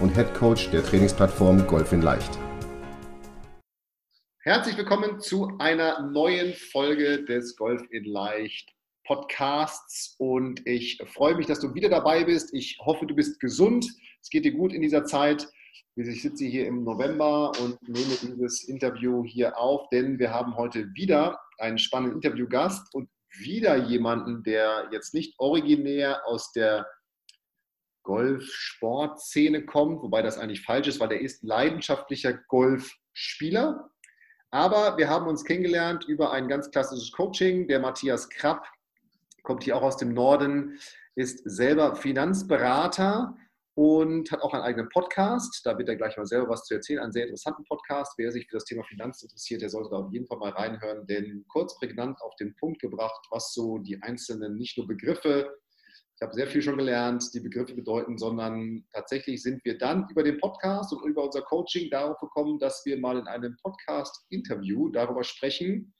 und Head Coach der Trainingsplattform Golf in Leicht. Herzlich willkommen zu einer neuen Folge des Golf in Leicht Podcasts und ich freue mich, dass du wieder dabei bist. Ich hoffe, du bist gesund. Es geht dir gut in dieser Zeit. Ich sitze hier im November und nehme dieses Interview hier auf, denn wir haben heute wieder einen spannenden Interviewgast und wieder jemanden, der jetzt nicht originär aus der Golf-Sport-Szene kommt, wobei das eigentlich falsch ist, weil der ist leidenschaftlicher Golfspieler. Aber wir haben uns kennengelernt über ein ganz klassisches Coaching. Der Matthias Krapp kommt hier auch aus dem Norden, ist selber Finanzberater und hat auch einen eigenen Podcast. Da wird er gleich mal selber was zu erzählen. Einen sehr interessanten Podcast. Wer sich für das Thema Finanzen interessiert, der sollte da auf jeden Fall mal reinhören, denn kurz prägnant auf den Punkt gebracht, was so die einzelnen nicht nur Begriffe, ich habe sehr viel schon gelernt, die Begriffe bedeuten, sondern tatsächlich sind wir dann über den Podcast und über unser Coaching darauf gekommen, dass wir mal in einem Podcast-Interview darüber sprechen,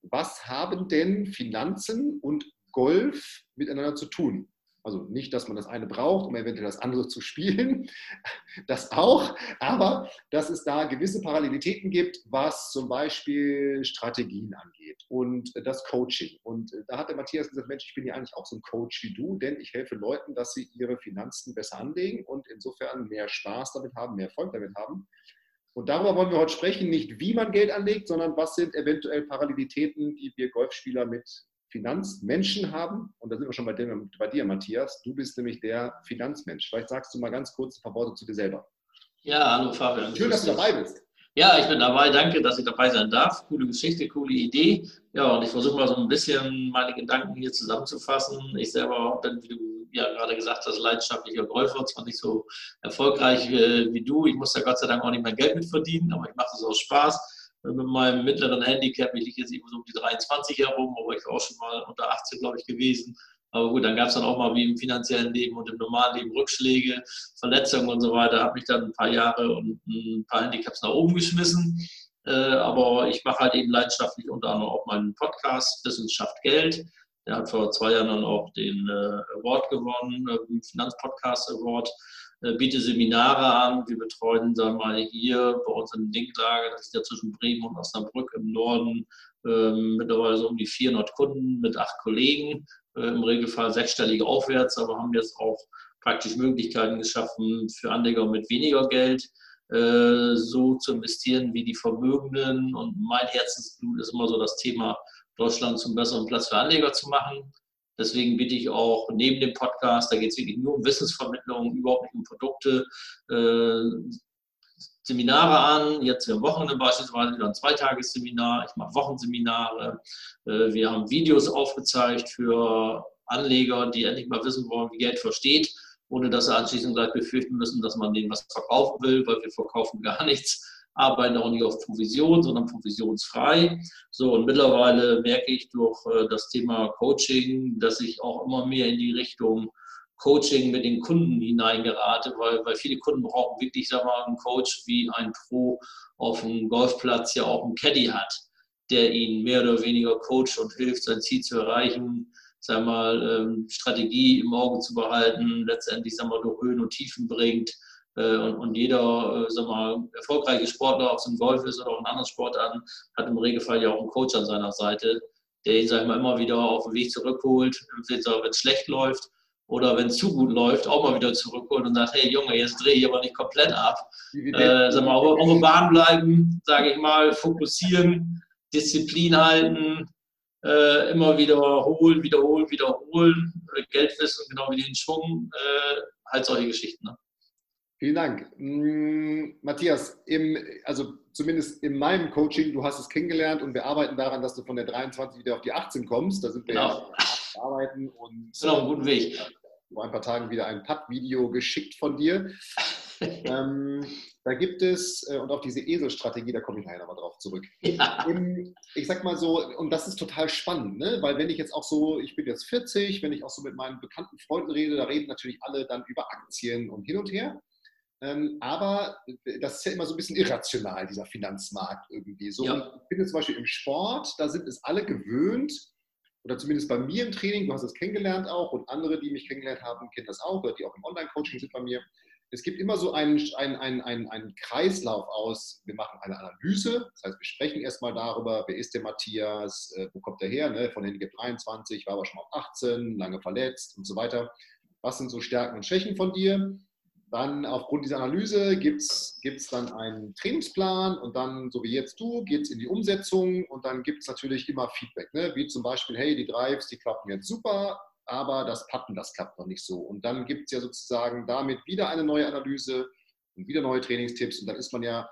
was haben denn Finanzen und Golf miteinander zu tun? Also nicht, dass man das eine braucht, um eventuell das andere zu spielen, das auch, aber dass es da gewisse Parallelitäten gibt, was zum Beispiel Strategien angeht und das Coaching. Und da hat der Matthias gesagt, Mensch, ich bin ja eigentlich auch so ein Coach wie du, denn ich helfe Leuten, dass sie ihre Finanzen besser anlegen und insofern mehr Spaß damit haben, mehr Erfolg damit haben. Und darüber wollen wir heute sprechen, nicht wie man Geld anlegt, sondern was sind eventuell Parallelitäten, die wir Golfspieler mit Finanzmenschen haben. Und da sind wir schon bei, dem, bei dir, Matthias. Du bist nämlich der Finanzmensch. Vielleicht sagst du mal ganz kurz ein paar Worte zu dir selber. Ja, hallo Fabian. Schön, dass du dabei bist. Ja, ich bin dabei. Danke, dass ich dabei sein darf. Coole Geschichte, coole Idee. Ja, und ich versuche mal so ein bisschen meine Gedanken hier zusammenzufassen. Ich selber bin, wie du ja gerade gesagt hast, leidenschaftlicher Golfer. Zwar nicht so erfolgreich äh, wie du. Ich muss da Gott sei Dank auch nicht mehr Geld mit verdienen, aber ich mache das aus Spaß mit meinem mittleren Handicap, ich liege jetzt irgendwo so um die 23 herum, aber ich war auch schon mal unter 18, glaube ich, gewesen. Aber gut, dann gab es dann auch mal wie im finanziellen Leben und im normalen Leben Rückschläge, Verletzungen und so weiter. Habe mich dann ein paar Jahre und ein paar Handicaps nach oben geschmissen. Äh, aber ich mache halt eben leidenschaftlich unter anderem auch meinen Podcast Wissenschaft Geld. Der hat vor zwei Jahren dann auch den äh, Award gewonnen, äh, Finanzpodcast Award. Äh, biete Seminare an. Wir betreuen, wir mal, hier bei uns in Dinklage, das ist ja zwischen Bremen und Osnabrück im Norden, ähm, mittlerweile so um die 400 Kunden mit acht Kollegen, äh, im Regelfall sechsstellige aufwärts, aber haben jetzt auch praktisch Möglichkeiten geschaffen für Anleger mit weniger Geld äh, so zu investieren wie die Vermögenden. Und mein Herzensblut ist immer so das Thema, Deutschland zum besseren Platz für Anleger zu machen. Deswegen biete ich auch neben dem Podcast, da geht es wirklich nur um Wissensvermittlung, überhaupt nicht um Produkte, äh, Seminare an. Jetzt am Wochenende beispielsweise wieder ein Zweitagesseminar. Ich mache Wochenseminare. Äh, wir haben Videos aufgezeigt für Anleger, die endlich mal wissen wollen, wie Geld versteht, ohne dass sie anschließend gleich befürchten müssen, dass man denen was verkaufen will, weil wir verkaufen gar nichts arbeiten auch nicht auf Provision, sondern provisionsfrei. So, und mittlerweile merke ich durch äh, das Thema Coaching, dass ich auch immer mehr in die Richtung Coaching mit den Kunden hineingerate, weil, weil viele Kunden brauchen wirklich, sag mal, einen Coach wie ein Pro auf dem Golfplatz ja auch einen Caddy hat, der ihnen mehr oder weniger coacht und hilft, sein Ziel zu erreichen, sag mal, ähm, Strategie im Auge zu behalten, letztendlich, sag mal, durch Höhen und Tiefen bringt und, und, jeder, äh, sag mal, erfolgreiche Sportler, ob es im Golf ist oder auch in anderen Sportarten, hat im Regelfall ja auch einen Coach an seiner Seite, der ihn, sag mal, immer wieder auf den Weg zurückholt, wenn es schlecht läuft oder wenn es zu gut läuft, auch mal wieder zurückholt und sagt, hey Junge, jetzt drehe ich aber nicht komplett ab. Äh, sag mal, auf, auf der Bahn bleiben, sage ich mal, fokussieren, Disziplin halten, äh, immer wiederholen, wiederholen, wiederholen, Geld wissen, genau wie den Schwung, äh, halt solche Geschichten. Ne? Vielen Dank. Hm, Matthias, im, also zumindest in meinem Coaching, du hast es kennengelernt und wir arbeiten daran, dass du von der 23 wieder auf die 18 kommst. Da sind wir genau. ja arbeiten und genau, einen guten Weg. Vor ein paar Tagen wieder ein Putt-Video geschickt von dir. ähm, da gibt es, äh, und auf diese Eselstrategie, da komme ich nachher nochmal drauf zurück. Ja. ich sag mal so, und das ist total spannend, ne? weil wenn ich jetzt auch so, ich bin jetzt 40, wenn ich auch so mit meinen bekannten Freunden rede, da reden natürlich alle dann über Aktien und hin und her. Ähm, aber das ist ja immer so ein bisschen irrational, dieser Finanzmarkt irgendwie. So, ja. Ich finde zum Beispiel im Sport, da sind es alle gewöhnt, oder zumindest bei mir im Training, du hast es kennengelernt auch und andere, die mich kennengelernt haben, kennen das auch, oder die auch im Online-Coaching sind bei mir. Es gibt immer so einen, einen, einen, einen Kreislauf aus, wir machen eine Analyse, das heißt, wir sprechen erstmal darüber, wer ist der Matthias, äh, wo kommt der her, ne? von den 23, war aber schon auf 18, lange verletzt und so weiter. Was sind so Stärken und Schwächen von dir? Dann aufgrund dieser Analyse gibt es dann einen Trainingsplan und dann, so wie jetzt du, geht es in die Umsetzung und dann gibt es natürlich immer Feedback, ne? wie zum Beispiel, hey, die Drives, die klappen jetzt super, aber das Patten, das klappt noch nicht so. Und dann gibt es ja sozusagen damit wieder eine neue Analyse und wieder neue Trainingstipps und dann ist man ja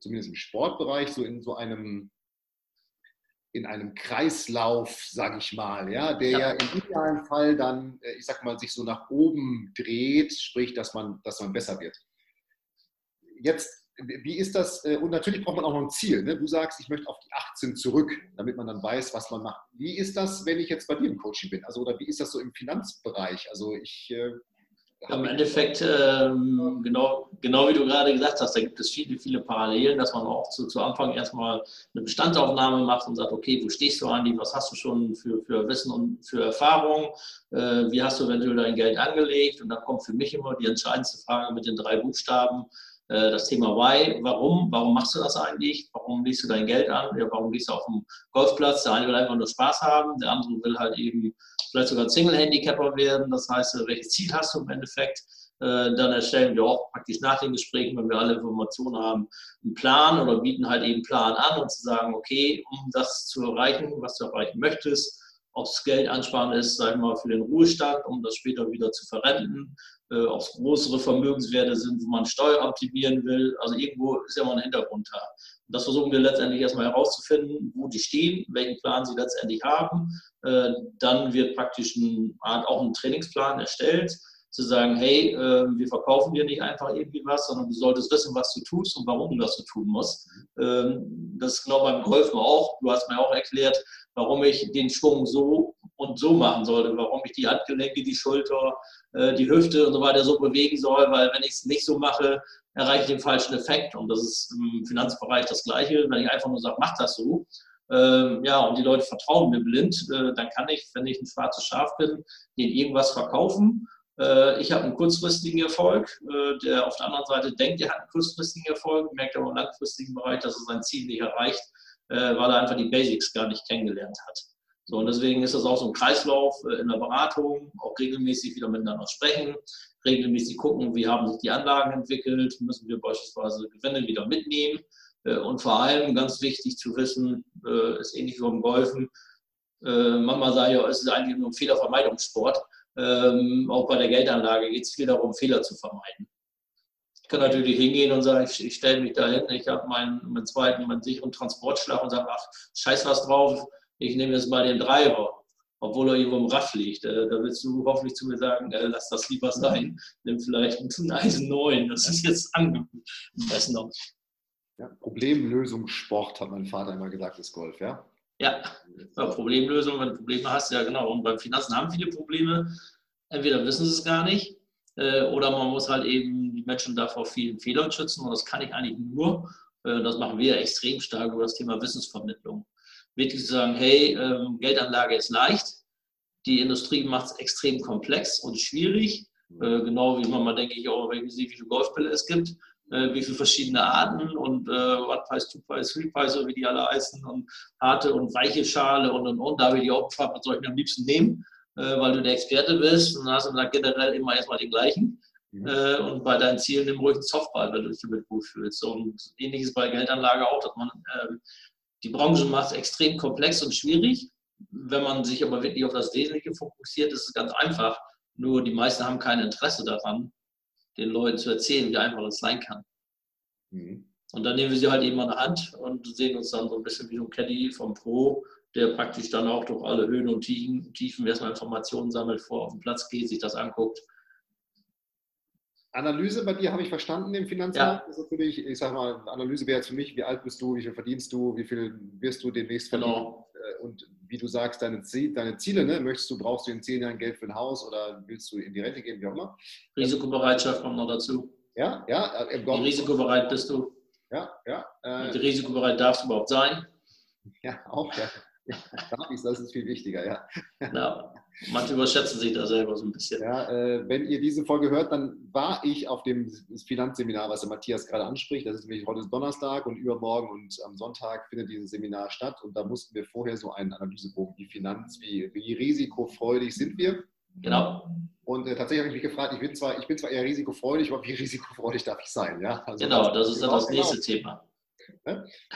zumindest im Sportbereich so in so einem in einem Kreislauf, sage ich mal, ja, der ja. ja. im idealen Fall dann, äh, ich sag mal, sich so nach oben dreht, sprich, dass man, dass man besser wird. Jetzt, wie ist das? Äh, und natürlich braucht man auch noch ein Ziel. Ne? Du sagst, ich möchte auf die 18 zurück, damit man dann weiß, was man macht. Wie ist das, wenn ich jetzt bei dir im Coaching bin? Also, oder wie ist das so im Finanzbereich? Also, ich äh, im Endeffekt, ähm, genau, genau wie du gerade gesagt hast, da gibt es viele, viele Parallelen, dass man auch zu, zu Anfang erstmal eine Bestandsaufnahme macht und sagt, okay, wo stehst du, Andi, was hast du schon für, für Wissen und für Erfahrung, äh, wie hast du eventuell dein Geld angelegt? Und dann kommt für mich immer die entscheidendste Frage mit den drei Buchstaben, das Thema Why, warum, warum machst du das eigentlich, warum legst du dein Geld an, warum gehst du auf dem Golfplatz, der eine will einfach nur Spaß haben, der andere will halt eben vielleicht sogar Single-Handicapper werden, das heißt, äh, welches Ziel hast du im Endeffekt, äh, dann erstellen wir auch praktisch nach den Gesprächen, wenn wir alle Informationen haben, einen Plan oder bieten halt eben einen Plan an, um zu sagen, okay, um das zu erreichen, was du erreichen möchtest, ob es Geld ansparen ist, sagen wir mal, für den Ruhestand, um das später wieder zu verrenten, äh, ob es größere Vermögenswerte sind, wo man Steuer optimieren will. Also irgendwo ist ja mal ein Hintergrund da. Und das versuchen wir letztendlich erstmal herauszufinden, wo die stehen, welchen Plan sie letztendlich haben. Äh, dann wird praktisch ein, auch ein Trainingsplan erstellt, zu sagen, hey, äh, wir verkaufen dir nicht einfach irgendwie was, sondern du solltest wissen, was du tust und warum du das so tun musst. Ähm, das ist genau beim Golfen auch. Du hast mir auch erklärt, warum ich den Schwung so und so machen sollte, warum ich die Handgelenke, die Schulter, äh, die Hüfte und so weiter so bewegen soll, weil wenn ich es nicht so mache, erreiche ich den falschen Effekt. Und das ist im Finanzbereich das Gleiche. Wenn ich einfach nur sage, mach das so, ähm, ja, und die Leute vertrauen mir blind, äh, dann kann ich, wenn ich ein schwarzes Schaf bin, denen irgendwas verkaufen. Äh, ich habe einen kurzfristigen Erfolg, der auf der anderen Seite denkt, er hat einen kurzfristigen Erfolg, merkt aber im langfristigen Bereich, dass er sein Ziel nicht erreicht, äh, weil er einfach die Basics gar nicht kennengelernt hat. So, und deswegen ist das auch so ein Kreislauf äh, in der Beratung, auch regelmäßig wieder miteinander sprechen, regelmäßig gucken, wie haben sich die Anlagen entwickelt, müssen wir beispielsweise Gewinne wieder mitnehmen. Äh, und vor allem ganz wichtig zu wissen, ist ähnlich wie beim Golfen, manchmal sage ich, es ist eigentlich nur ein Fehlervermeidungssport. Ähm, auch bei der Geldanlage geht es viel darum, Fehler zu vermeiden. Ich kann natürlich hingehen und sagen, ich, ich stelle mich da hin, ich habe meinen, meinen zweiten, meinen sicheren Transportschlag und sage, ach, scheiß was drauf, ich nehme jetzt mal den Driver, obwohl er irgendwo im Raff liegt. Äh, da willst du hoffentlich zu mir sagen, äh, lass das lieber sein, nimm vielleicht einen Eisen 9, das ist jetzt angemessen. Ja, Problemlösungssport, hat mein Vater immer gesagt, ist Golf, ja? Ja, ja Problemlösung, wenn du Probleme hast, ja genau. Und beim Finanzen haben viele Probleme. Entweder wissen sie es gar nicht äh, oder man muss halt eben Menschen davor vielen Fehlern schützen. Und das kann ich eigentlich nur, das machen wir extrem stark über das Thema Wissensvermittlung wirklich zu sagen, hey, ähm, Geldanlage ist leicht, die Industrie macht es extrem komplex und schwierig, äh, genau wie man mal, denke ich, auch, wenn ich sehe, wie viele Golfbälle es gibt, äh, wie viele verschiedene Arten und äh, One-Pies, Two-Pies, Three-Pies, so wie die alle heißen und harte und weiche Schale und und und, da will ich auch gefragt, was soll ich mir am liebsten nehmen, äh, weil du der Experte bist und dann hast du gesagt, generell immer erstmal den gleichen. Mhm. Äh, und bei deinen Zielen nimm ruhig einen Softball, wenn du dich damit gut fühlst. Und ähnliches bei Geldanlage auch, dass man ähm, die Branche macht extrem komplex und schwierig. Wenn man sich aber wirklich auf das Wesentliche fokussiert, ist es ganz einfach. Nur die meisten haben kein Interesse daran, den Leuten zu erzählen, wie einfach das sein kann. Mhm. Und dann nehmen wir sie halt eben an der Hand und sehen uns dann so ein bisschen wie so ein Caddy vom Pro, der praktisch dann auch durch alle Höhen und Tiefen, Tiefen erstmal Informationen sammelt, vor auf den Platz geht, sich das anguckt. Analyse bei dir habe ich verstanden im Finanzmarkt. Ja. Ist natürlich, ich sage mal, Analyse wäre jetzt für mich, wie alt bist du, wie viel verdienst du, wie viel wirst du demnächst verdienen. Genau. Und wie du sagst, deine, Ziel, deine Ziele, ne? möchtest du, brauchst du in zehn Jahren Geld für ein Haus oder willst du in die Rente gehen, wie auch immer. Risikobereitschaft kommt noch dazu. Ja, ja. Äh, wie risikobereit bist du? Ja, ja. Äh, wie risikobereit darfst du überhaupt sein? Ja, auch, ja. das ist viel wichtiger, ja. ja. Manche überschätzen sich da selber so ein bisschen. Ja, äh, wenn ihr diese Folge hört, dann war ich auf dem Finanzseminar, was der Matthias gerade anspricht. Das ist nämlich heute ist Donnerstag und übermorgen und am Sonntag findet dieses Seminar statt. Und da mussten wir vorher so einen Analysebogen, wie Finanz, wie, wie risikofreudig sind wir. Genau. Und äh, tatsächlich habe ich mich gefragt, ich bin, zwar, ich bin zwar eher risikofreudig, aber wie risikofreudig darf ich sein? Ja? Also, genau, das ist dann das genau. nächste Thema.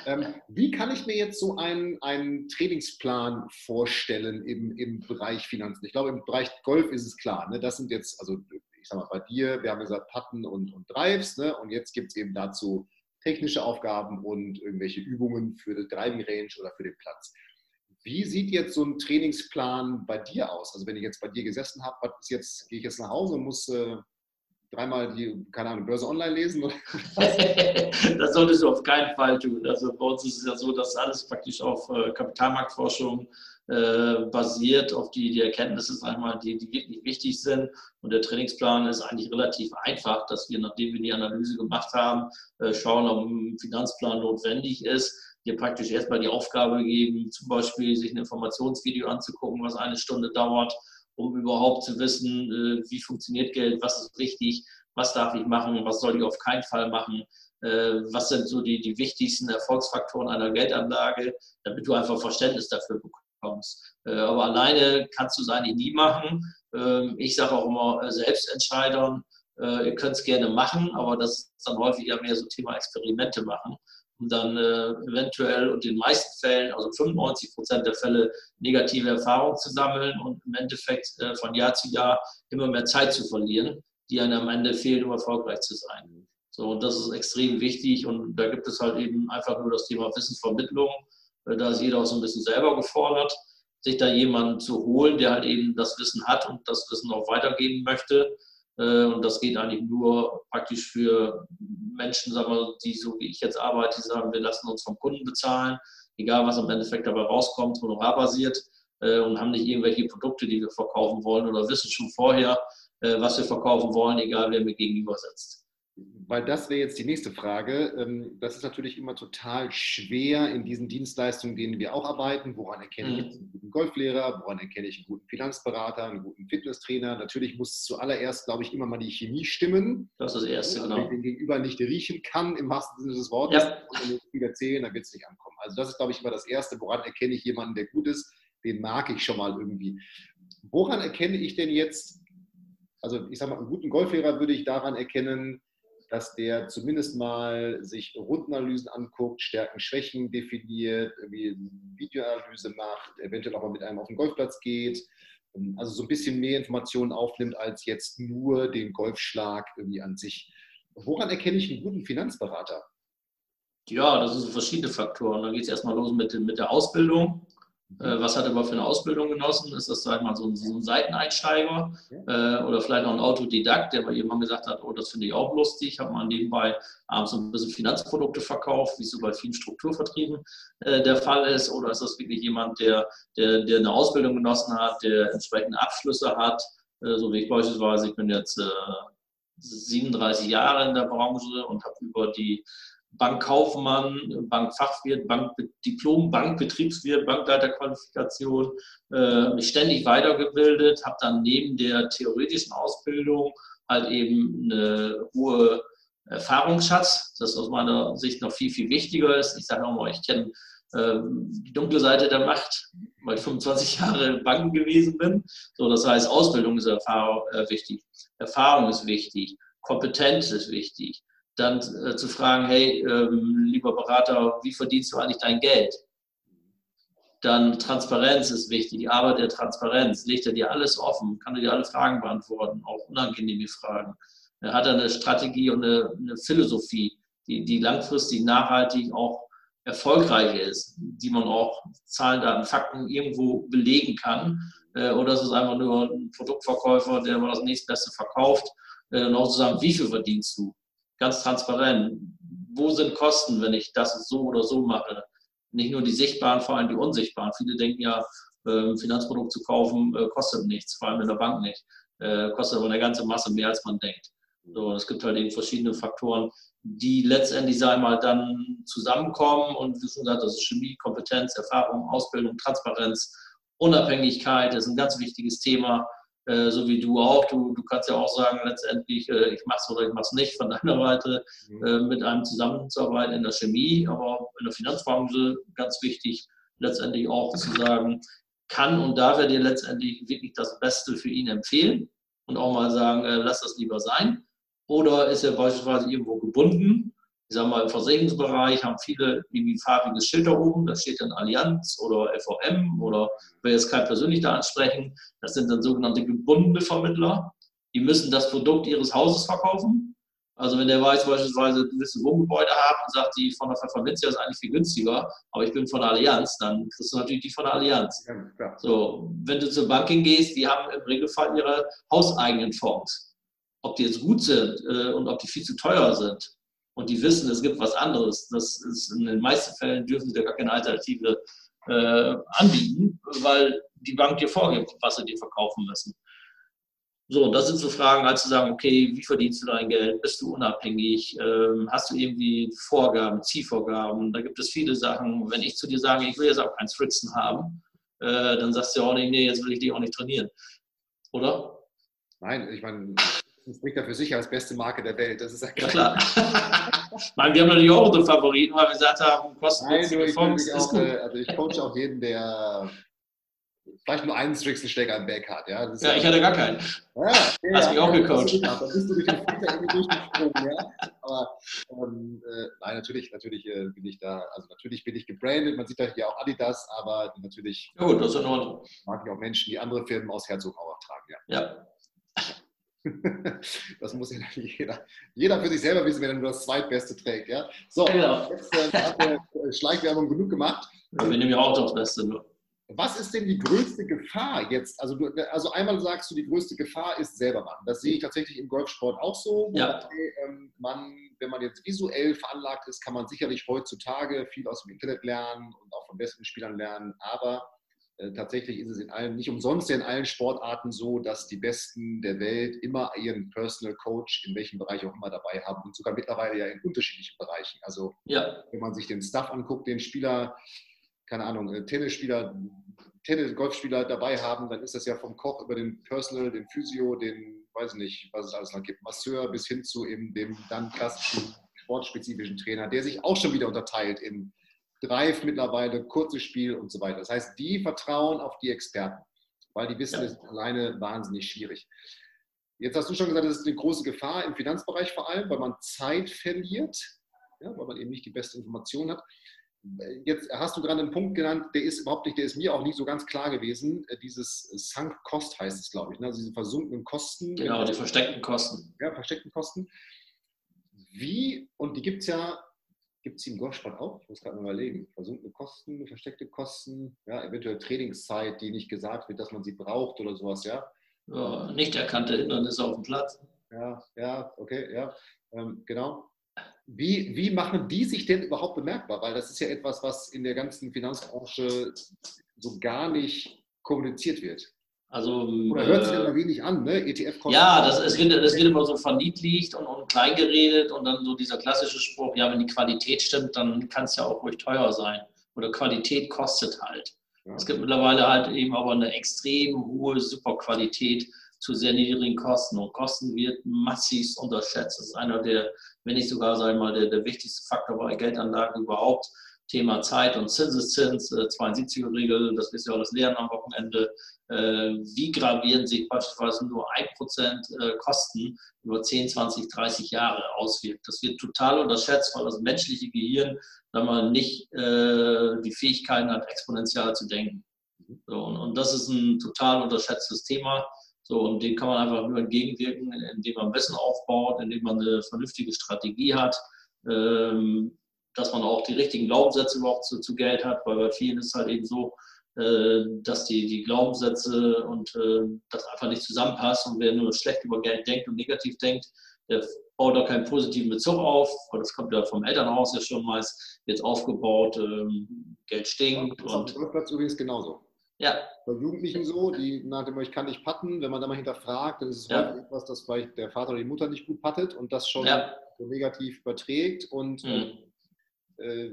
Ähm, wie kann ich mir jetzt so einen, einen Trainingsplan vorstellen im, im Bereich Finanzen? Ich glaube, im Bereich Golf ist es klar. Ne? Das sind jetzt, also ich sag mal, bei dir, wir haben gesagt Patten und, und Drives ne? und jetzt gibt es eben dazu technische Aufgaben und irgendwelche Übungen für die Driving Range oder für den Platz. Wie sieht jetzt so ein Trainingsplan bei dir aus? Also wenn ich jetzt bei dir gesessen habe, was ist jetzt, gehe ich jetzt nach Hause und muss äh, dreimal die, keine Ahnung, Börse online lesen? das solltest du auf keinen Fall tun. Also bei uns ist es ja so, dass alles praktisch auf äh, Kapitalmarktforschung äh, basiert, auf die, die Erkenntnisse, sag die, die wirklich wichtig sind. Und der Trainingsplan ist eigentlich relativ einfach, dass wir, nachdem wir die Analyse gemacht haben, äh, schauen, ob ein Finanzplan notwendig ist dir praktisch erstmal die Aufgabe geben, zum Beispiel sich ein Informationsvideo anzugucken, was eine Stunde dauert, um überhaupt zu wissen, äh, wie funktioniert Geld, was ist richtig, was darf ich machen, was soll ich auf keinen Fall machen, äh, was sind so die, die wichtigsten Erfolgsfaktoren einer Geldanlage, damit du einfach Verständnis dafür bekommst. Äh, aber alleine kannst du es eigentlich nie machen. Ähm, ich sage auch immer Selbstentscheidern, ihr könnt es gerne machen, aber das ist dann häufig ja mehr so Thema Experimente machen um dann äh, eventuell und in den meisten Fällen, also 95 Prozent der Fälle, negative Erfahrungen zu sammeln und im Endeffekt äh, von Jahr zu Jahr immer mehr Zeit zu verlieren, die einem am Ende fehlt, um erfolgreich zu sein. So, und das ist extrem wichtig und da gibt es halt eben einfach nur das Thema Wissensvermittlung. Äh, da ist jeder auch so ein bisschen selber gefordert, sich da jemanden zu holen, der halt eben das Wissen hat und das Wissen auch weitergeben möchte und das geht eigentlich nur praktisch für Menschen, sagen wir, die so wie ich jetzt arbeite, die sagen, wir lassen uns vom Kunden bezahlen, egal was am Endeffekt dabei rauskommt, honorarbasiert äh, und haben nicht irgendwelche Produkte, die wir verkaufen wollen oder wissen schon vorher, äh, was wir verkaufen wollen, egal wer mir gegenüber sitzt. Weil das wäre jetzt die nächste Frage. Ähm, das ist natürlich immer total schwer in diesen Dienstleistungen, denen wir auch arbeiten. Woran erkenne ich mhm. jetzt einen guten Golflehrer? Woran erkenne ich einen guten Finanzberater, einen guten Fitnesstrainer? Natürlich muss zuallererst, glaube ich, immer mal die Chemie stimmen. Das ist das Erste, genau. Wenn ich den Gegenüber nicht riechen kann, im wahrsten Sinne des Wortes, ja. und wenn ich wieder zählen, dann wird es nicht ankommen. Also das ist, glaube ich, immer das Erste. Woran erkenne ich jemanden, der gut ist? Den mag ich schon mal irgendwie. Woran erkenne ich denn jetzt, also ich sage mal, einen guten Golflehrer würde ich daran erkennen, dass der zumindest mal sich Rundenanalysen anguckt, Stärken, Schwächen definiert, irgendwie Videoanalyse macht, eventuell auch mal mit einem auf den Golfplatz geht, ähm, also so ein bisschen mehr Informationen aufnimmt als jetzt nur den Golfschlag irgendwie an sich. Woran erkenne ich einen guten Finanzberater? Ja, das sind verschiedene Faktoren. Da geht es erstmal los mit, mit der Ausbildung. Äh, was hat er aber für eine Ausbildung genossen? Ist das, sag ich mal, so ein, so ein Seiteneinsteiger? Äh, oder vielleicht noch ein Autodidakt, der bei jemandem gesagt hat, oh, das finde ich auch lustig, habe mal nebenbei abends so ein bisschen Finanzprodukte verkauft, wie es so bei vielen Strukturvertrieben äh, der Fall ist, oder ist das wirklich jemand, der, der, der eine Ausbildung genossen hat, der entsprechende Abschlüsse hat, äh, so wie ich beispielsweise, ich bin jetzt 37 äh, Jahre in der Branche und habe über die Bankkaufmann, Bankfachwirt, Bankdiplom, Bankbetriebswirt, Bankleiterqualifikation, äh, mich ständig weitergebildet, habe dann neben der theoretischen Ausbildung halt eben eine hohe Erfahrungsschatz, das aus meiner Sicht noch viel, viel wichtiger ist. Ich sage auch mal, ich kenne äh, die dunkle Seite der Macht, weil ich 25 Jahre Banken gewesen bin. So, das heißt, Ausbildung ist Erfahrung, äh, wichtig, Erfahrung ist wichtig, Kompetenz ist wichtig dann äh, zu fragen, hey, ähm, lieber Berater, wie verdienst du eigentlich dein Geld? Dann Transparenz ist wichtig, die Arbeit der Transparenz. Legt er dir alles offen, kann er dir alle Fragen beantworten, auch unangenehme Fragen. Er hat eine Strategie und eine, eine Philosophie, die, die langfristig nachhaltig auch erfolgreich ist, die man auch Zahlen, Daten, Fakten irgendwo belegen kann. äh, oder ist es einfach nur ein Produktverkäufer, der mal das nächstbeste verkauft. Äh, und auch zu sagen, wie viel verdienst du? Ganz transparent. Wo sind Kosten, wenn ich das so oder so mache? Nicht nur die sichtbaren, vor allem die unsichtbaren. Viele denken ja, ein ähm, Finanzprodukt zu kaufen kostet nichts, vor allem in der Bank nicht. Kostet aber eine ganze Masse mehr, als man denkt. So, es gibt halt eben verschiedene Faktoren, die letztendlich, wir mal, dann zusammenkommen und wie schon gesagt, das ist Chemie, Kompetenz, Erfahrung, Ausbildung, Transparenz, Unabhängigkeit ist ein ganz wichtiges Thema, äh, so wie du auch. Du, du kannst ja auch sagen, letztendlich, äh, ich mache es oder ich mache es nicht von deiner Seite, mhm. äh, mit einem zusammenzuarbeiten in der Chemie, aber in der Finanzbranche ganz wichtig, letztendlich auch zu sagen, kann und darf er dir letztendlich wirklich das Beste für ihn empfehlen und auch mal sagen, äh, lass das lieber sein. Oder ist er beispielsweise irgendwo gebunden? Ich sage mal, im Versicherungsbereich haben viele irgendwie ein farbiges Schild da oben, da steht dann Allianz oder FOM oder will jetzt kein persönlich da ansprechen. Das sind dann sogenannte gebundene Vermittler. Die müssen das Produkt ihres Hauses verkaufen. Also wenn der weiß beispielsweise, du willst ein Wohngebäude haben und sagt, die von der Pfefferminzia ist eigentlich viel günstiger, aber ich bin von der Allianz, dann kriegst du natürlich die von der Allianz. Ja, so, wenn du zur Bank hingehst, die haben im Regelfall ihre hauseigenen Fonds ob die jetzt gut sind äh, und ob die viel zu teuer sind und die wissen, es gibt was anderes, das ist in den meisten Fällen dürfen sie dir gar keine Alternative äh, anbieten, weil die Bank dir vorgibt, was sie dir verkaufen müssen. So, das sind so Fragen, als zu sagen, okay, wie verdienst du dein Geld? Bist du unabhängig? Ähm, hast du irgendwie Vorgaben, Zielvorgaben? Da gibt es viele Sachen. Wenn ich zu dir sage, ich will jetzt auch kein Fritzen haben, äh, dann sagst du auch nicht, nee, jetzt will ich dich auch nicht trainieren. Oder? Nein, ich meine, das spricht ja für sich als beste Marke der Welt. Das ist ja klar. Nein, wir haben natürlich auch unsere Favoriten, weil wir gesagt haben, kostenlose Fonds ist gut. Äh, also ich coache auch jeden, der vielleicht nur einen Strixenschläger im Back hat. Ja, ja, ja, ich hatte gar keinen. Ja, ja, Hast mich auch gecoacht. Da bist du durch den Filter irgendwie durchgesprungen. Ja? Aber ähm, äh, nein, natürlich, natürlich äh, bin ich da, also natürlich bin ich gebrandet, man sieht da hier auch Adidas, aber natürlich ja, gut, das ist in Ordnung. mag ich auch Menschen, die andere Firmen aus Herzogenaurach tragen. Ja. ja. Das muss ja jeder, jeder für sich selber wissen, wenn er nur das Zweitbeste trägt. Ja? So, genau. jetzt äh, hat der Schleichwerbung genug gemacht. Ja, wir nehmen ja auch das Beste. Nur. Was ist denn die größte Gefahr jetzt? Also, du, also einmal sagst du, die größte Gefahr ist selber machen. Das sehe ich tatsächlich im Golfsport auch so. Ja. Ähm, man, wenn man jetzt visuell veranlagt ist, kann man sicherlich heutzutage viel aus dem Internet lernen und auch von besseren Spielern lernen. Aber tatsächlich ist es in allen, nicht umsonst in allen Sportarten so, dass die Besten der Welt immer ihren Personal Coach in welchem Bereich auch immer dabei haben und sogar mittlerweile ja in unterschiedlichen Bereichen. Also ja. wenn man sich den Stuff anguckt, den Spieler, keine Ahnung, äh, Tennisspieler, Tennis, Golfspieler dabei haben, dann ist das ja vom Koch über den Personal, den Physio, den, weiß nicht, was es alles noch gibt, Masseur bis hin zu eben dem dann klassischen sportspezifischen Trainer, der sich auch schon wieder unterteilt in Drive mittlerweile, kurzes Spiel und so weiter. Das heißt, die vertrauen auf die Experten, weil die wissen, ja. es ist alleine wahnsinnig schwierig. Jetzt hast du schon gesagt, das ist eine große Gefahr im Finanzbereich vor allem, weil man Zeit verliert, ja, weil man eben nicht die beste Information hat. Jetzt hast du gerade einen Punkt genannt, der ist überhaupt nicht, der ist mir auch nicht so ganz klar gewesen. Dieses Sunk Cost heißt es, glaube ich, ne? also diese versunkenen Kosten. Genau, die versteckten Kosten. Ja, versteckten Kosten. Wie, und die gibt es ja Gibt es im Golfsport auch? Ich muss gerade mal überlegen. Versunkene Kosten, versteckte Kosten, ja, eventuell Trainingszeit, die nicht gesagt wird, dass man sie braucht oder sowas, ja? ja nicht erkannte Hindernisse auf dem Platz. Ja, ja, okay, ja, ähm, genau. Wie, wie machen die sich denn überhaupt bemerkbar? Weil das ist ja etwas, was in der ganzen Finanzbranche so gar nicht kommuniziert wird. Also, Oder hört sich äh, immer wenig an, ne? ETF Ja, das, es wird, das wird immer so verniedlicht und, und klein geredet und dann so dieser klassische Spruch, ja, wenn die Qualität stimmt, dann kann es ja auch ruhig teuer sein. Oder Qualität kostet halt. Ja. Es gibt mittlerweile halt eben aber eine extrem hohe Superqualität zu sehr niedrigen Kosten. Und Kosten wird massiv unterschätzt. Das ist einer der, wenn nicht sogar, sagen wir mal, der, der wichtigste Faktor bei Geldanlagen überhaupt. Thema Zeit und Zinseszins, 72er-Regel, äh, das ist ja auch das Lehren am Wochenende. Äh, wie gravierend sich beispielsweise nur 1% äh, Kosten über 10, 20, 30 Jahre auswirkt. Das wird total unterschätzt, weil das menschliche Gehirn wenn man nicht die Fähigkeiten hat, exponentiell zu denken. Und, das ist ein total unterschätztes Thema. So, und dem kann man einfach nur entgegenwirken, indem man Wissen aufbaut, indem man eine vernünftige Strategie hat. Ähm, dass man auch die richtigen Glaubenssätze überhaupt zu, zu Geld hat, weil bei vielen ist es halt eben so, äh, dass die, die Glaubenssätze und äh, das einfach nicht zusammenpassen. Und wer nur schlecht über Geld denkt und negativ denkt, der baut da keinen positiven Bezug auf. Das kommt ja vom Elternhaus ja schon meist jetzt aufgebaut. Ähm, Geld stinkt. Das ist Platz übrigens genauso. Ja. Bei Jugendlichen so, die nach dem, ich kann nicht patten, wenn man da mal hinterfragt, dann ist es ja. häufig etwas, das vielleicht der Vater oder die Mutter nicht gut pattet und das schon ja. so negativ überträgt und mhm. äh,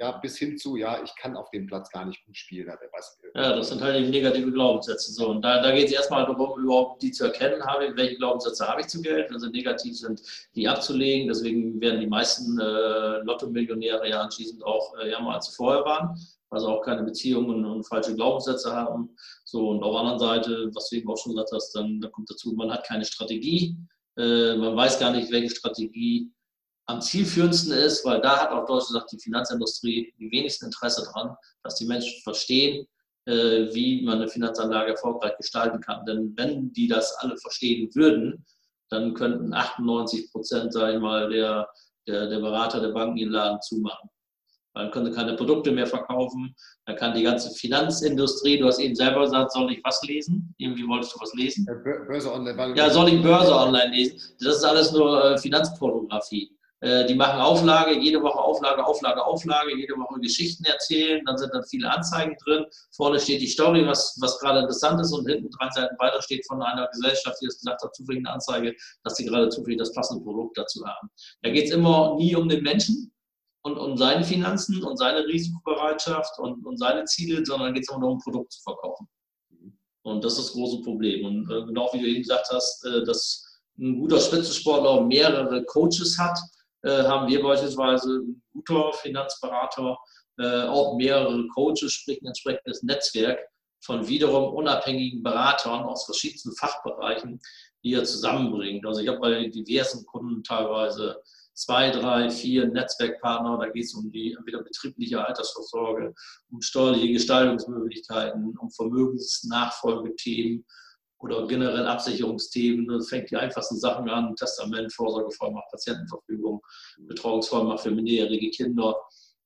ja, bis hin zu, ja, ich kann auf dem Platz gar nicht gut spielen. Was, ja, das sind halt die negative Glaubenssätze. So. Und da, da geht es erstmal darum, überhaupt die zu erkennen, habe, welche Glaubenssätze habe ich zu Geld. Also negativ sind, die abzulegen. Deswegen werden die meisten äh, Lotto-Millionäre ja anschließend auch äh, ärmer als sie vorher waren. Also auch keine Beziehungen und falsche Glaubenssätze haben. So, und auf der anderen Seite, was du eben auch schon gesagt hast, dann da kommt dazu, man hat keine Strategie. Äh, man weiß gar nicht, welche Strategie am zielführendsten ist, weil da hat auch Deutschland gesagt, die Finanzindustrie die wenigsten Interesse daran, dass die Menschen verstehen, äh, wie man eine Finanzanlage erfolgreich gestalten kann. Denn wenn die das alle verstehen würden, dann könnten 98 Prozent, sage ich mal, der, der, der Berater der Banken ihren Laden zumachen. Können sie keine Produkte mehr verkaufen. Dann kann die ganze Finanzindustrie, du hast eben selber gesagt, soll ich was lesen? Irgendwie wolltest du was lesen? Börse online. Ja, soll ich Börse online lesen? Das ist alles nur äh, Finanzpornografie. Äh, die machen Auflage, jede Woche Auflage, Auflage, Auflage, jede Woche Geschichten erzählen, dann sind dann viele Anzeigen drin. Vorne steht die Story, was, was gerade interessant ist und hinten drei Seiten weiter steht von einer Gesellschaft, die das gesagt hat, zufällig eine Anzeige, dass sie gerade zufällig das passende Produkt dazu haben. Da geht es immer nie um den Menschen und um seine Finanzen und seine Risikobereitschaft und, und seine Ziele, sondern geht es immer nur um ein Produkt zu verkaufen. Und das ist das große Problem. Und äh, genau wie du eben gesagt hast, äh, dass ein guter Spitzensportler mehrere Coaches hat, haben wir beispielsweise ein guter Finanzberater, äh, auch mehrere Coaches, sprich ein entsprechendes Netzwerk von wiederum unabhängigen Beratern aus verschiedensten Fachbereichen, die er zusammenbringt. Also ich habe bei diversen Kunden teilweise zwei, drei, vier Netzwerkpartner. Da geht es um die entweder betriebliche Altersvorsorge, um steuerliche Gestaltungsmöglichkeiten, um Vermögensnachfolgethemen, oder generell Absicherungsthemen. Das fängt die einfachsten Sachen an, Testament, Vorsorgevollmacht, Patientenverfügung, Betreuungsvollmacht für minderjährige Kinder.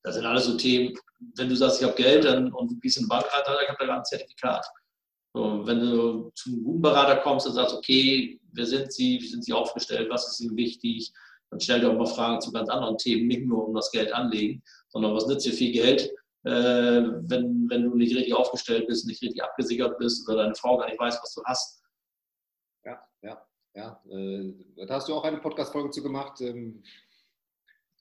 Das sind alles so Themen, wenn du sagst, ich habe Geld dann, und du gehst in den Bankrater, dann habe da ein Zertifikat. So, wenn du zum guten Berater kommst und sagst, okay, wer sind Sie, wie sind Sie aufgestellt, was ist Ihnen wichtig, dann stell dir auch mal Fragen zu ganz anderen Themen, nicht nur um das Geld anlegen, sondern was nützt dir viel Geld, wenn, wenn du nicht richtig aufgestellt bist, nicht richtig abgesichert bist oder deine Frau gar nicht weiß, was du hast. Ja, ja, ja. Äh, da hast du auch eine Podcast-Folge zu gemacht. Ähm,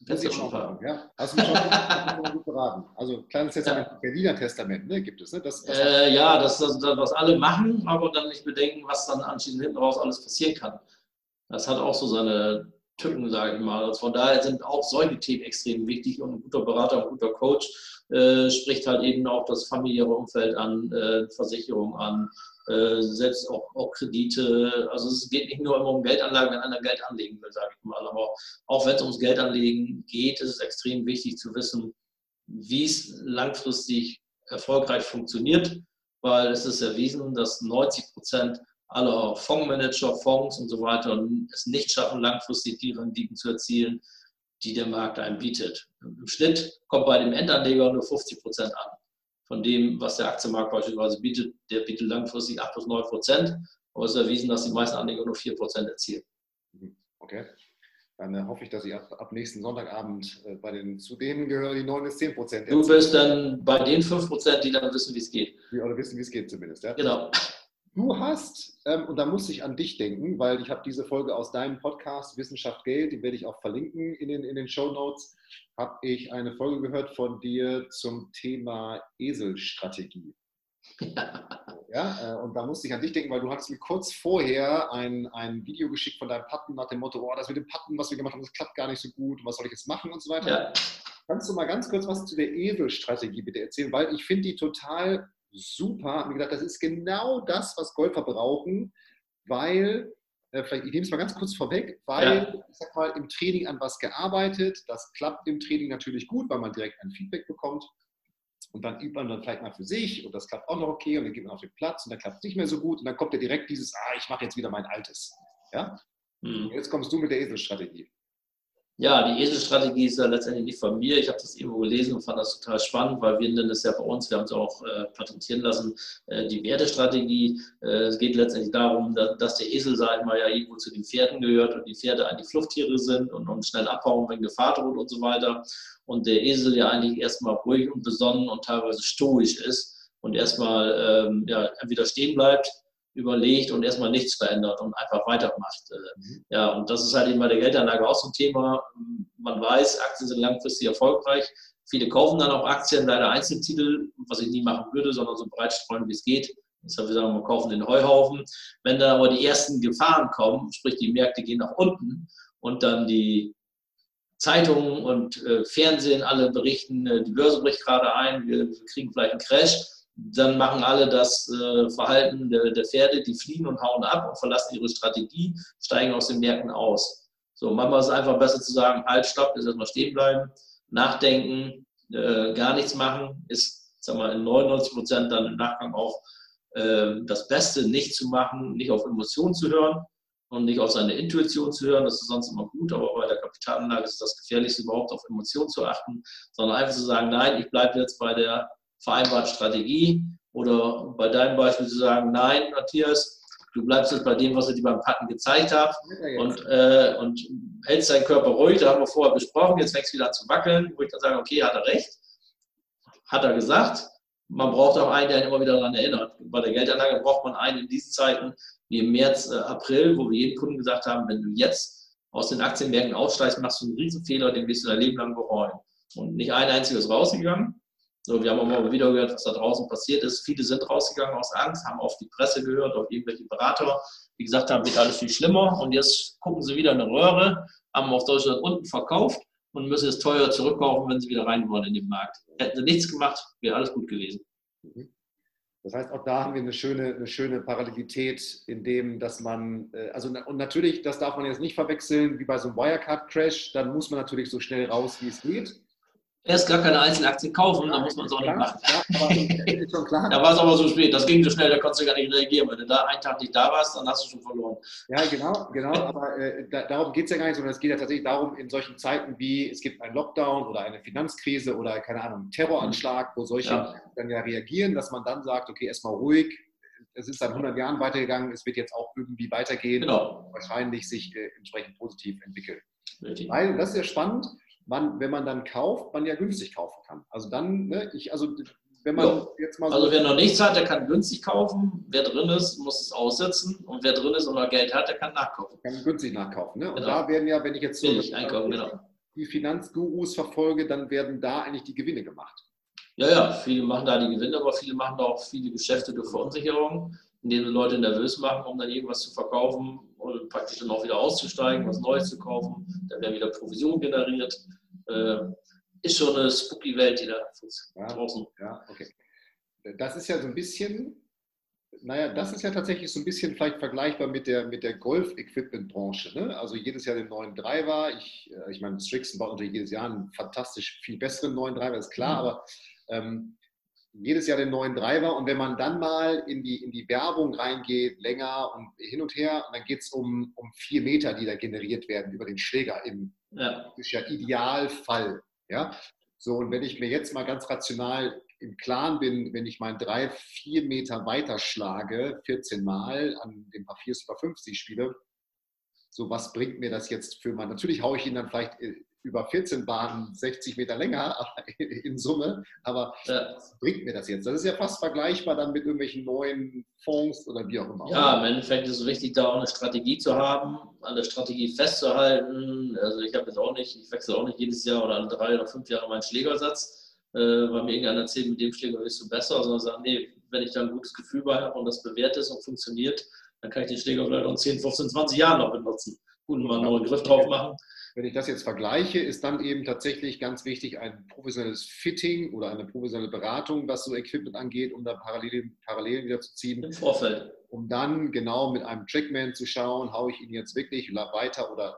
das ist schon mal, ja? Hast du mich schon gut beraten. Also kleines Testament, ja. Berliner Testament, ne, gibt es, ne? Das, das äh, ja, das ist das, was alle machen, aber dann nicht bedenken, was dann anschließend hinten raus alles passieren kann. Das hat auch so seine Tücken, sage ich mal. Also von daher sind auch solche Themen extrem wichtig und ein guter Berater, ein guter Coach äh, spricht halt eben auch das familiäre Umfeld an, äh, Versicherung an, äh, selbst auch, auch, Kredite. Also es geht nicht nur immer um Geldanlagen, wenn einer Geld anlegen will, sage ich mal. Aber auch wenn es ums Geldanlegen geht, ist es extrem wichtig zu wissen, wie es langfristig erfolgreich funktioniert, weil es ist erwiesen, dass 90 Prozent aller Fondsmanager, Fonds und so weiter es nicht schaffen, langfristig die Renditen zu erzielen, die der Markt einem bietet. Im Schnitt kommt bei dem Endanleger nur 50 Prozent an. Von dem, was der Aktienmarkt beispielsweise bietet, der bietet langfristig 8 bis 9 Prozent. Aber es ist erwiesen, dass die meisten Anleger nur 4 Prozent erzielen. Mhm. Okay. Dann äh, hoffe ich, dass ich ab, ab nächsten Sonntagabend äh, bei den zu denen gehöre, die 9 bis 10 Prozent. Du bist dann bei den 5 Prozent, die dann wissen, wie es geht. Die oder wissen, wie es geht zumindest. Ja? Genau. Du hast, ähm, und da muss ich an dich denken, weil ich habe diese Folge aus deinem Podcast Wissenschaft Geld, die werde ich auch verlinken in den, in den Show Notes, habe ich eine Folge gehört von dir zum Thema Eselstrategie. Ja, äh, und da musste ich an dich denken, weil du hattest mir kurz vorher ein, ein Video geschickt von deinem Patten nach dem Motto, oh, das mit dem Patten, was wir gemacht haben, das klappt gar nicht so gut, was soll ich jetzt machen und so weiter. Ja. Kannst du mal ganz kurz was zu der Eselstrategie bitte erzählen, weil ich finde die total super. Habe mir gedacht, das ist genau das, was Golfer brauchen, weil, äh, vielleicht, ich nehme es mal ganz kurz vorweg, weil, ja. ich sag mal, im Training an was gearbeitet, das klappt im Training natürlich gut, weil man direkt ein Feedback bekommt. Und dann übt man dann vielleicht mal für sich und das klappt auch noch okay und dann geht man auf den Platz und dann klappt es nicht mehr so gut und dann kommt ja direkt dieses, ah, ich mache jetzt wieder mein Altes. Ja? Hm. Jetzt kommst du mit der Eselstrategie. Ja, die Eselstrategie ist ja letztendlich nicht von mir. Ich habe das irgendwo gelesen und fand das total spannend, weil wir nennen es ja bei uns, wir haben es auch äh, patentieren lassen, äh, die Wertestrategie. Äh, es geht letztendlich darum, dass, dass, der Esel, sagen wir ja, irgendwo zu den Pferden gehört und die Pferde eigentlich Fluchttiere sind und, und schnell abhauen, wenn Gefahr droht und so weiter. Und der Esel ja eigentlich erstmal ruhig und besonnen und teilweise stoisch ist und erstmal ähm, ja, entweder stehen bleibt überlegt und erstmal nichts verändert und einfach weitermacht. Äh, mhm. Ja, und das ist halt eben bei der Geldanlage auch so ein Thema. Man weiß, Aktien sind langfristig erfolgreich. Viele kaufen dann auch Aktien, leider Einzeltitel, was ich nie machen würde, sondern so breit streuen, wie es geht. Deshalb wir sagen, wir kaufen den Heuhaufen. Wenn da aber die ersten Gefahren kommen, sprich die Märkte gehen nach unten und dann die Zeitungen und äh, Fernsehen alle berichten, äh, die Börse bricht gerade ein, wir, wir kriegen vielleicht einen Crash, dann machen alle das äh, Verhalten der, der, Pferde, die fliehen und hauen ab und verlassen ihre Strategie, steigen aus den Märkten aus. So, manchmal ist es einfach besser zu sagen, halt, stopp, jetzt erstmal stehen bleiben, nachdenken, äh, gar nichts machen, ist, sag mal, in 99 Prozent dann im Nachgang auch äh, das Beste, nicht zu machen, nicht auf Emotionen zu hören und nicht auf seine Intuition zu hören, das ist sonst immer gut, aber bei der Kapitalanlage ist das Gefährlichste überhaupt auf Emotionen zu achten, sondern einfach zu sagen, nein, ich bleibe jetzt bei der vereinbarten Strategie oder bei deinem Beispiel zu sagen, nein, Matthias, du bleibst jetzt bei dem, was ich dir beim Patten gezeigt habe und, äh, und hältst deinen Körper ruhig, da haben wir vorher besprochen, jetzt fängst du wieder an zu wackeln, wo ich dann sage, okay, hat er recht, hat er gesagt, man braucht auch einen, der ihn immer wieder daran erinnert. Bei der Geldanlage braucht man einen in diesen Zeiten, wie im März, äh, April, wo wir jedem Kunden gesagt haben, wenn du jetzt aus den Aktienmärkten aussteigst, machst du einen Riesenfehler, den wirst du dein Leben lang bereuen. Und nicht ein einziges rausgegangen. So, wir haben auch mal wieder gehört, was da draußen passiert ist. Viele sind rausgegangen aus Angst, haben auf die Presse gehört, auf irgendwelche Berater, die gesagt haben, wird alles viel schlimmer. Und jetzt gucken sie wieder in eine Röhre, haben auf Deutschland unten verkauft und müssen jetzt teuer zurückkaufen, wenn sie wieder rein wollen in den Markt. Hätten sie nichts gemacht, wäre alles gut gewesen. Mhm. Das heißt, auch da haben wir eine schöne, eine schöne Parallelität, in dem, dass man, äh, also und natürlich, das darf man jetzt nicht verwechseln, wie bei so einem Wirecard-Crash, dann muss man natürlich so schnell raus, wie es geht erst gar keine einzelnen Aktien kaufen, dann muss man es auch nicht machen. da war es aber so spät, das ging so schnell, da konntest du gar nicht reagieren. Wenn du da einen Tag nicht da warst, dann hast du schon verloren. Ja, genau, genau, aber äh, da, darum geht es ja gar nicht, sondern es geht ja tatsächlich darum, in solchen Zeiten wie es gibt einen Lockdown oder eine Finanzkrise oder keine Ahnung, einen Terroranschlag, wo solche ja. dann ja reagieren, dass man dann sagt, okay, erstmal ruhig, es ist seit 100 Jahren weitergegangen, es wird jetzt auch irgendwie weitergehen, genau. wahrscheinlich sich äh, entsprechend positiv entwickeln. Richtig. Weil, das ist ja spannend, man, wenn man dann kauft, man ja günstig kaufen kann. Also dann, ne, ich, also wenn man ja. jetzt mal so Also wer noch nichts hat, der kann günstig kaufen. Wer drin ist, muss es aussetzen. Und wer drin ist und noch Geld hat, der kann nachkaufen. Kann günstig nachkaufen. Ne? Und genau. da werden ja, wenn ich jetzt so einkaufen, genau. die Finanzgurus verfolge, dann werden da eigentlich die Gewinne gemacht. Ja, ja, viele machen da die Gewinne, aber viele machen da auch viele Geschäfte durch Verunsicherung, indem sie Leute nervös machen, um dann irgendwas zu verkaufen und praktisch dann auch wieder auszusteigen, was Neues zu kaufen. Dann werden wieder Provisionen generiert. Äh, ist schon eine spooky Welt, die da ja, draußen. Ja, okay. Das ist ja so ein bisschen, naja, das ist ja tatsächlich so ein bisschen vielleicht vergleichbar mit der, mit der Golf-Equipment-Branche. Ne? Also jedes Jahr den neuen Driver. Ich, äh, ich meine, Strixen baut natürlich jedes Jahr einen fantastisch viel besseren neuen Driver, ist klar, mhm. aber ähm, jedes Jahr den neuen Driver und wenn man dann mal in die, in die Werbung reingeht, länger und hin und her, dann geht es um, um vier Meter, die da generiert werden über den Schläger im ja. ist ja Idealfall. Ja? So, und wenn ich mir jetzt mal ganz rational im Klaren bin, wenn ich meinen drei, vier Meter weiter schlage, 14 Mal an dem Papier Super 50 spiele, so was bringt mir das jetzt für mein, natürlich haue ich ihn dann vielleicht äh, über 14 Bahnen 60 Meter länger in Summe, aber ja. was bringt mir das jetzt? Das ist ja fast vergleichbar dann mit irgendwelchen neuen Fonds oder wie auch immer. Ja, im Endeffekt ist es wichtig, da auch eine Strategie zu haben, an der Strategie festzuhalten. Also ich habe jetzt auch nicht, ich wechsle auch nicht jedes Jahr oder alle drei oder fünf Jahre meinen Schlägersatz, äh, weil mir irgendeiner erzählt, mit dem Schläger bist du besser, sondern sagen, nee, wenn ich da ein gutes Gefühl bei habe und das bewährt ist und funktioniert, dann kann ich den Schläger vielleicht auch 10, 15, 20 Jahre noch benutzen. Gut, mal einen neuen Griff drauf machen. Wenn ich das jetzt vergleiche, ist dann eben tatsächlich ganz wichtig ein professionelles Fitting oder eine professionelle Beratung, was so Equipment angeht, um da Parallelen, Parallelen wieder zu ziehen. Im Vorfeld. Um dann genau mit einem Trackman zu schauen, haue ich ihn jetzt wirklich weiter oder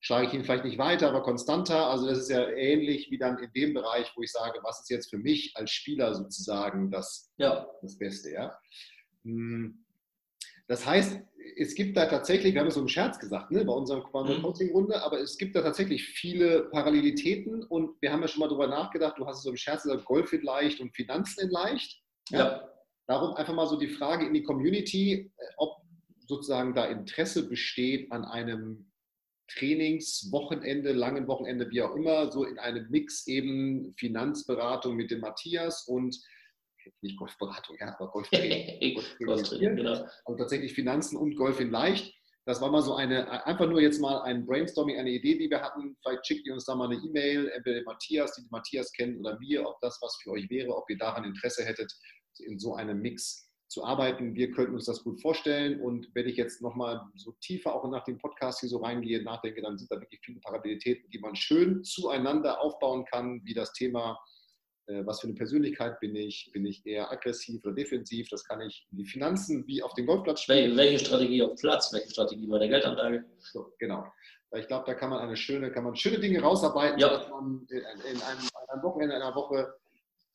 schlage ich ihn vielleicht nicht weiter, aber konstanter. Also das ist ja ähnlich wie dann in dem Bereich, wo ich sage, was ist jetzt für mich als Spieler sozusagen das, ja. das Beste. Ja? Hm. Das heißt, es gibt da tatsächlich, wir haben es so im Scherz gesagt, ne, bei unserer, unserer mhm. Coaching-Runde, aber es gibt da tatsächlich viele Parallelitäten und wir haben ja schon mal darüber nachgedacht, du hast es so im Scherz gesagt, Golf in leicht und Finanzen in leicht. Ja. ja. Darum einfach mal so die Frage in die Community, äh, ob sozusagen da Interesse besteht an einem Trainingswochenende, langen Wochenende, wie auch immer, so in einem Mix eben Finanzberatung mit dem Matthias und nicht Golfberatung, ja, aber Golftraining. Golftraining genau. Also tatsächlich Finanzen und Golf in leicht. Das war mal so eine, einfach nur jetzt mal ein Brainstorming, eine Idee, die wir hatten. Vielleicht schickt ihr uns da mal eine E-Mail, entweder Matthias, die Matthias kennt, oder wir, ob das was für euch wäre, ob ihr daran Interesse hättet, in so einem Mix zu arbeiten. Wir könnten uns das gut vorstellen. Und wenn ich jetzt nochmal so tiefer auch nach dem Podcast hier so reingehe, nachdenke, dann sind da wirklich viele Parallelitäten, die man schön zueinander aufbauen kann, wie das Thema was für eine Persönlichkeit bin ich? Bin ich eher aggressiv oder defensiv? Das kann ich in die Finanzen wie auf den Golfplatz spielen. Welche Strategie auf Platz? Welche Strategie bei der Geldanlage? So, genau. Ich glaube, da kann man eine schöne, kann man schöne Dinge rausarbeiten, ja. dass man in, einem, einem Wochenende, in einer Woche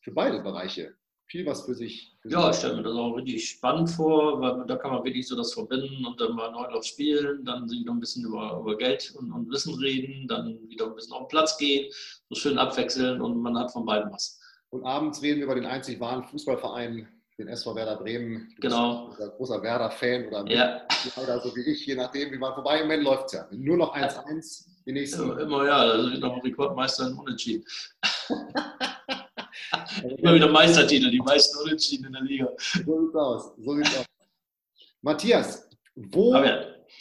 für beide Bereiche viel was für sich. Für ja, ich stelle mir das auch richtig spannend vor, weil da kann man wirklich so das verbinden und dann mal Neulauf spielen, dann wieder ein bisschen über, über Geld und, und, Wissen reden, dann wieder ein bisschen auf den Platz gehen, so schön abwechseln und man hat von beiden was. Und abends reden wir über den einzig wahren Fußballverein, den SV Werder Bremen. Du genau. Bist ein großer Werder-Fan oder ja. leider so wie ich, je nachdem, wie man vorbei im Moment läuft es ja. Nur noch 1-1 die nächsten. Ja, immer ja, also noch Rekordmeister in Unentschieden. Immer wieder Meistertitel, die meisten Unentschieden in der Liga. So sieht's aus. So sieht's aus. Matthias, wo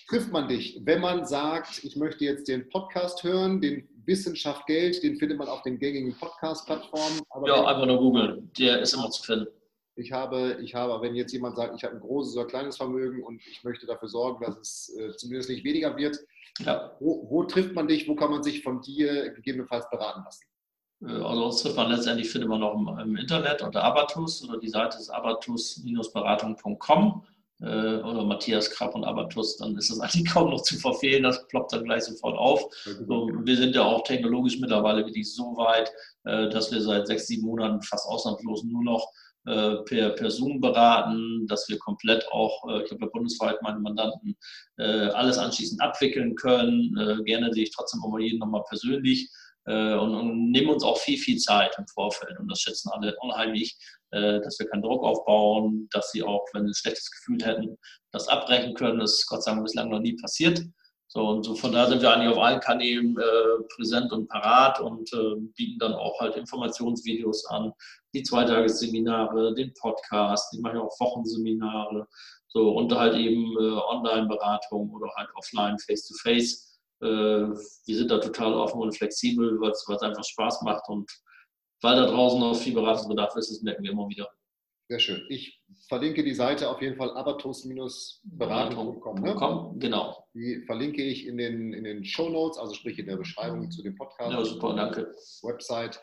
trifft man dich, wenn man sagt, ich möchte jetzt den Podcast hören, den Wissenschaft Geld, den findet man auf den gängigen Podcast-Plattformen. Ja, einfach nur googeln, der ist immer zu finden. Ich habe, ich habe, wenn jetzt jemand sagt, ich habe ein großes oder kleines Vermögen und ich möchte dafür sorgen, dass es äh, zumindest nicht weniger wird, ja. wo, wo trifft man dich, wo kann man sich von dir gegebenenfalls beraten lassen? Äh, also uns trifft man letztendlich, findet man auch im, im Internet unter Abatus oder die Seite ist abatus-beratung.com oder Matthias Krapp und Abatus, dann ist das eigentlich kaum noch zu verfehlen, das ploppt dann gleich sofort auf. So, wir sind ja auch technologisch mittlerweile wirklich so weit, äh, dass wir seit sechs, sieben Monaten fast ausnahmslos nur noch äh, per, per Zoom beraten, dass wir komplett auch, äh, ich habe ja bundesweit meine Mandanten, äh, alles anschließend abwickeln können. gerne sehe ich trotzdem immer jeden nochmal persönlich äh, und, und, nehmen uns auch viel, viel Zeit im Vorfeld. Und das schätzen alle unheimlich, äh, dass wir keinen Druck aufbauen, dass sie auch, wenn sie ein schlechtes Gefühl hätten, das abbrechen können. Das ist Gott sei Dank bislang noch nie passiert. So, und so von da sind wir eigentlich auf allen Kanälen äh, präsent und parat und äh, bieten dann auch halt Informationsvideos an, die Zweitagesseminare, den Podcast, die machen auch Wochenseminare, so und halt eben äh, Online-Beratung oder halt offline, face-to-face. -face äh, wir sind da total offen und flexibel, weil es einfach Spaß macht und weil da draußen noch viel Beratungsbedarf ist, das merken wir immer wieder. Sehr schön. Ich verlinke die Seite auf jeden Fall abatus-beratung.com. Ne? Genau. Die verlinke ich in den, in den Show Notes, also sprich in der Beschreibung zu dem Podcast. Ja, super, danke. Website.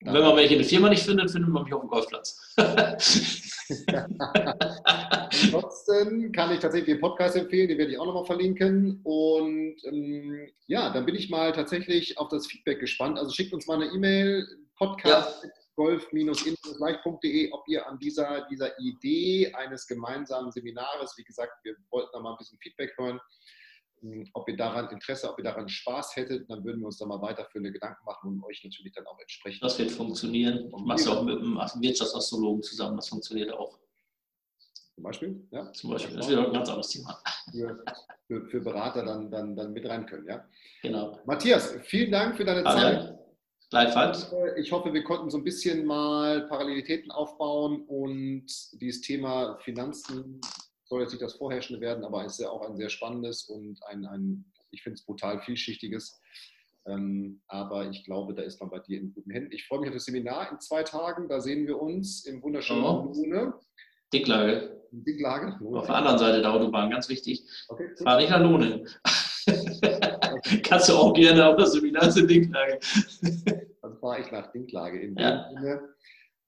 Wenn man welche in der Firma nicht findet, findet man mich auf dem Golfplatz. Ansonsten kann ich tatsächlich den Podcast empfehlen, den werde ich auch nochmal verlinken. Und ähm, ja, dann bin ich mal tatsächlich auf das Feedback gespannt. Also schickt uns mal eine E-Mail, podcast ja. golf-leicht.de, ob ihr an dieser, dieser Idee eines gemeinsamen Seminares, wie gesagt, wir wollten da mal ein bisschen Feedback hören, ob ihr daran Interesse, ob ihr daran Spaß hättet, dann würden wir uns da mal weiterführende Gedanken machen und euch natürlich dann auch entsprechend. Das wird funktionieren. Ich mache es auch mit einem Wirtschaftsastrologen zusammen, das funktioniert auch. Zum Beispiel? Ja? Zum Beispiel, das ist wieder ein ganz anderes Thema. Für, für, für, Berater dann, dann, dann mit rein können, ja? Genau. Matthias, vielen Dank für deine Alle. Zeit. Gleichfalls. Ich hoffe, wir konnten so ein bisschen mal Parallelitäten aufbauen und dieses Thema Finanzen soll jetzt nicht das Vorherrschende werden, aber es ist ja auch ein sehr spannendes und ein, ein ich finde es brutal vielschichtiges. Ähm, aber ich glaube, da ist man bei dir in guten Händen. Ich freue mich auf das Seminar in zwei Tagen. Da sehen wir uns im wunderschönen oh. Lune. Dicklage. Dicklage. Auf der anderen Seite der Autobahn, ganz wichtig. Okay, Fahr nicht nach Lohne. Kannst du auch gerne auf das Seminar zur Dicklage. Dann fahre ich nach Dicklage. In ja. Sinne.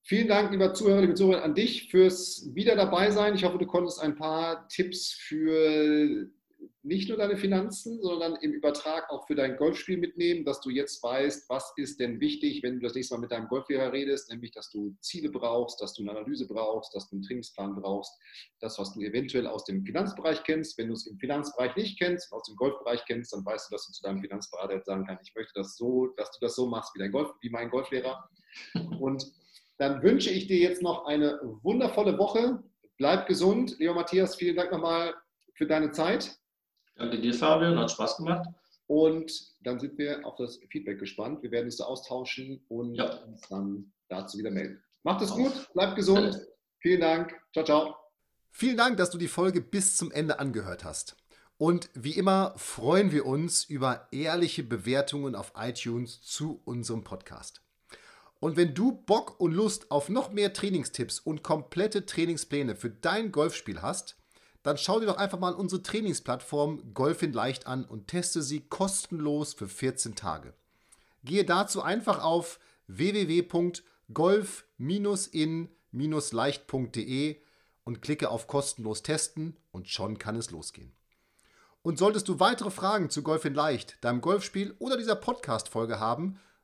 Vielen Dank, lieber Zuhörer, liebe Zuhörer, an dich fürs wieder dabei sein. Ich hoffe, du konntest ein paar Tipps für nicht nur deine Finanzen, sondern im Übertrag auch für dein Golfspiel mitnehmen, dass du jetzt weißt, was ist denn wichtig, wenn du das nächste Mal mit deinem Golflehrer redest, nämlich, dass du Ziele brauchst, dass du eine Analyse brauchst, dass du einen Trainingsplan brauchst, das, was du eventuell aus dem Finanzbereich kennst. Wenn du es im Finanzbereich nicht kennst, aus dem Golfbereich kennst, dann weißt du, dass du zu deinem Finanzberater sagen kannst, ich möchte das so, dass du das so machst wie, dein Golf, wie mein Golflehrer. Und dann wünsche ich dir jetzt noch eine wundervolle Woche. Bleib gesund. Leo Matthias, vielen Dank nochmal für deine Zeit. Danke dir, Fabian. Hat Spaß gemacht. Und dann sind wir auf das Feedback gespannt. Wir werden uns da austauschen und ja. uns dann dazu wieder melden. Macht es gut, bleibt gesund. Vielen Dank. Ciao, ciao. Vielen Dank, dass du die Folge bis zum Ende angehört hast. Und wie immer freuen wir uns über ehrliche Bewertungen auf iTunes zu unserem Podcast. Und wenn du Bock und Lust auf noch mehr Trainingstipps und komplette Trainingspläne für dein Golfspiel hast, dann schau dir doch einfach mal unsere Trainingsplattform Golfin Leicht an und teste sie kostenlos für 14 Tage. Gehe dazu einfach auf www.golf-in-leicht.de und klicke auf kostenlos testen und schon kann es losgehen. Und solltest du weitere Fragen zu Golfin Leicht, deinem Golfspiel oder dieser Podcast-Folge haben,